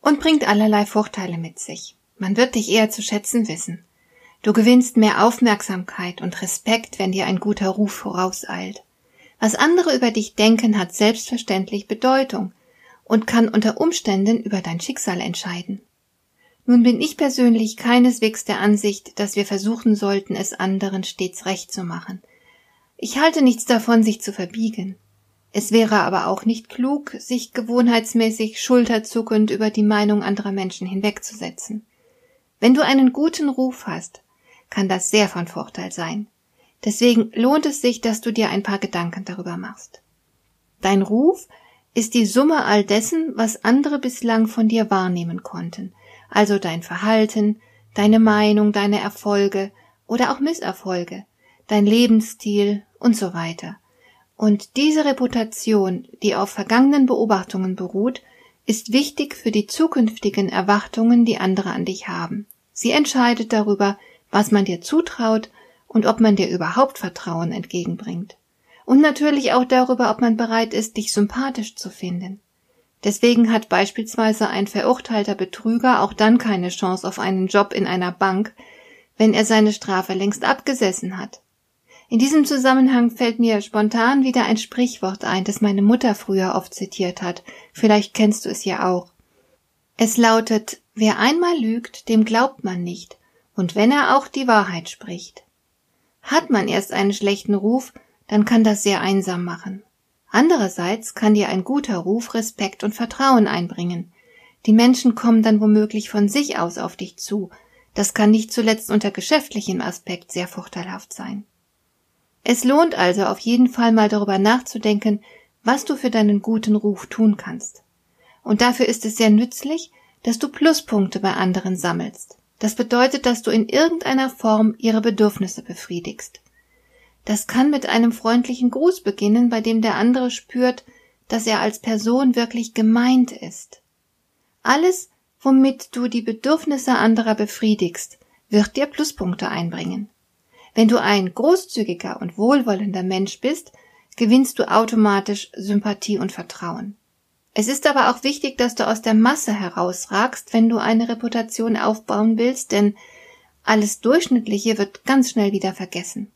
und bringt allerlei Vorteile mit sich. Man wird dich eher zu schätzen wissen. Du gewinnst mehr Aufmerksamkeit und Respekt, wenn dir ein guter Ruf vorauseilt. Was andere über dich denken, hat selbstverständlich Bedeutung und kann unter Umständen über dein Schicksal entscheiden. Nun bin ich persönlich keineswegs der Ansicht, dass wir versuchen sollten, es anderen stets recht zu machen. Ich halte nichts davon, sich zu verbiegen. Es wäre aber auch nicht klug, sich gewohnheitsmäßig schulterzuckend über die Meinung anderer Menschen hinwegzusetzen. Wenn du einen guten Ruf hast, kann das sehr von Vorteil sein. Deswegen lohnt es sich, dass du dir ein paar Gedanken darüber machst. Dein Ruf ist die Summe all dessen, was andere bislang von dir wahrnehmen konnten, also dein Verhalten, deine Meinung, deine Erfolge oder auch Misserfolge, dein Lebensstil und so weiter. Und diese Reputation, die auf vergangenen Beobachtungen beruht, ist wichtig für die zukünftigen Erwartungen, die andere an dich haben. Sie entscheidet darüber, was man dir zutraut und ob man dir überhaupt Vertrauen entgegenbringt. Und natürlich auch darüber, ob man bereit ist, dich sympathisch zu finden. Deswegen hat beispielsweise ein verurteilter Betrüger auch dann keine Chance auf einen Job in einer Bank, wenn er seine Strafe längst abgesessen hat. In diesem Zusammenhang fällt mir spontan wieder ein Sprichwort ein, das meine Mutter früher oft zitiert hat. Vielleicht kennst du es ja auch. Es lautet, wer einmal lügt, dem glaubt man nicht, und wenn er auch die Wahrheit spricht. Hat man erst einen schlechten Ruf, dann kann das sehr einsam machen. Andererseits kann dir ein guter Ruf Respekt und Vertrauen einbringen. Die Menschen kommen dann womöglich von sich aus auf dich zu. Das kann nicht zuletzt unter geschäftlichem Aspekt sehr vorteilhaft sein. Es lohnt also auf jeden Fall mal darüber nachzudenken, was du für deinen guten Ruf tun kannst. Und dafür ist es sehr nützlich, dass du Pluspunkte bei anderen sammelst. Das bedeutet, dass du in irgendeiner Form ihre Bedürfnisse befriedigst. Das kann mit einem freundlichen Gruß beginnen, bei dem der andere spürt, dass er als Person wirklich gemeint ist. Alles, womit du die Bedürfnisse anderer befriedigst, wird dir Pluspunkte einbringen. Wenn du ein großzügiger und wohlwollender Mensch bist, gewinnst du automatisch Sympathie und Vertrauen. Es ist aber auch wichtig, dass du aus der Masse herausragst, wenn du eine Reputation aufbauen willst, denn alles Durchschnittliche wird ganz schnell wieder vergessen.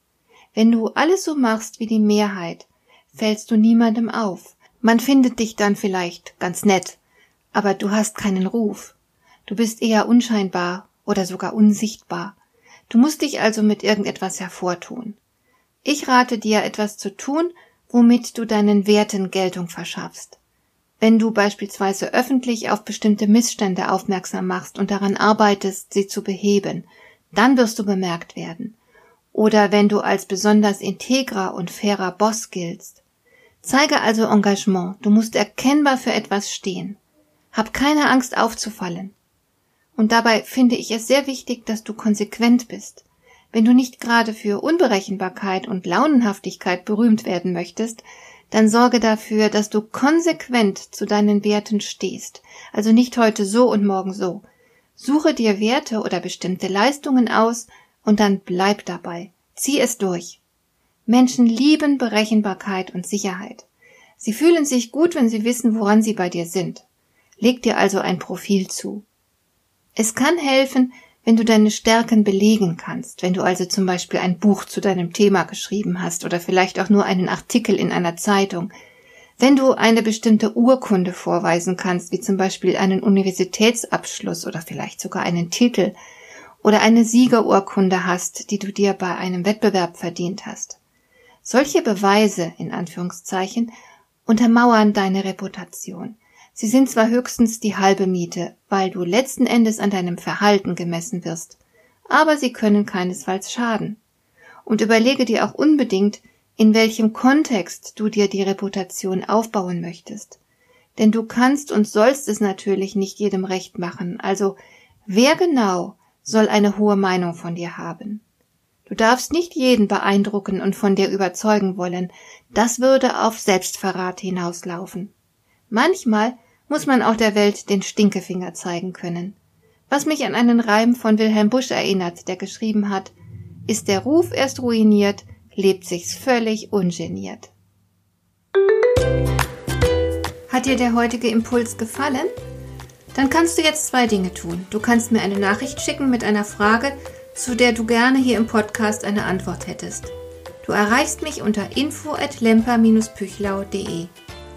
Wenn du alles so machst wie die Mehrheit, fällst du niemandem auf. Man findet dich dann vielleicht ganz nett, aber du hast keinen Ruf. Du bist eher unscheinbar oder sogar unsichtbar. Du musst dich also mit irgendetwas hervortun. Ich rate dir, etwas zu tun, womit du deinen Werten Geltung verschaffst. Wenn du beispielsweise öffentlich auf bestimmte Missstände aufmerksam machst und daran arbeitest, sie zu beheben, dann wirst du bemerkt werden. Oder wenn du als besonders integrer und fairer Boss giltst. Zeige also Engagement, du musst erkennbar für etwas stehen. Hab keine Angst aufzufallen. Und dabei finde ich es sehr wichtig, dass du konsequent bist. Wenn du nicht gerade für Unberechenbarkeit und Launenhaftigkeit berühmt werden möchtest, dann sorge dafür, dass du konsequent zu deinen Werten stehst, also nicht heute so und morgen so. Suche dir Werte oder bestimmte Leistungen aus und dann bleib dabei. Zieh es durch. Menschen lieben Berechenbarkeit und Sicherheit. Sie fühlen sich gut, wenn sie wissen, woran sie bei dir sind. Leg dir also ein Profil zu. Es kann helfen, wenn du deine Stärken belegen kannst, wenn du also zum Beispiel ein Buch zu deinem Thema geschrieben hast oder vielleicht auch nur einen Artikel in einer Zeitung, wenn du eine bestimmte Urkunde vorweisen kannst, wie zum Beispiel einen Universitätsabschluss oder vielleicht sogar einen Titel oder eine Siegerurkunde hast, die du dir bei einem Wettbewerb verdient hast. Solche Beweise, in Anführungszeichen, untermauern deine Reputation. Sie sind zwar höchstens die halbe Miete, weil du letzten Endes an deinem Verhalten gemessen wirst, aber sie können keinesfalls schaden. Und überlege dir auch unbedingt, in welchem Kontext du dir die Reputation aufbauen möchtest. Denn du kannst und sollst es natürlich nicht jedem recht machen, also Wer genau soll eine hohe Meinung von dir haben? Du darfst nicht jeden beeindrucken und von dir überzeugen wollen, das würde auf Selbstverrat hinauslaufen. Manchmal muss man auch der Welt den Stinkefinger zeigen können. Was mich an einen Reim von Wilhelm Busch erinnert, der geschrieben hat, ist der Ruf erst ruiniert, lebt sich's völlig ungeniert. Hat dir der heutige Impuls gefallen? Dann kannst du jetzt zwei Dinge tun. Du kannst mir eine Nachricht schicken mit einer Frage, zu der du gerne hier im Podcast eine Antwort hättest. Du erreichst mich unter info@lemper-püchlau.de.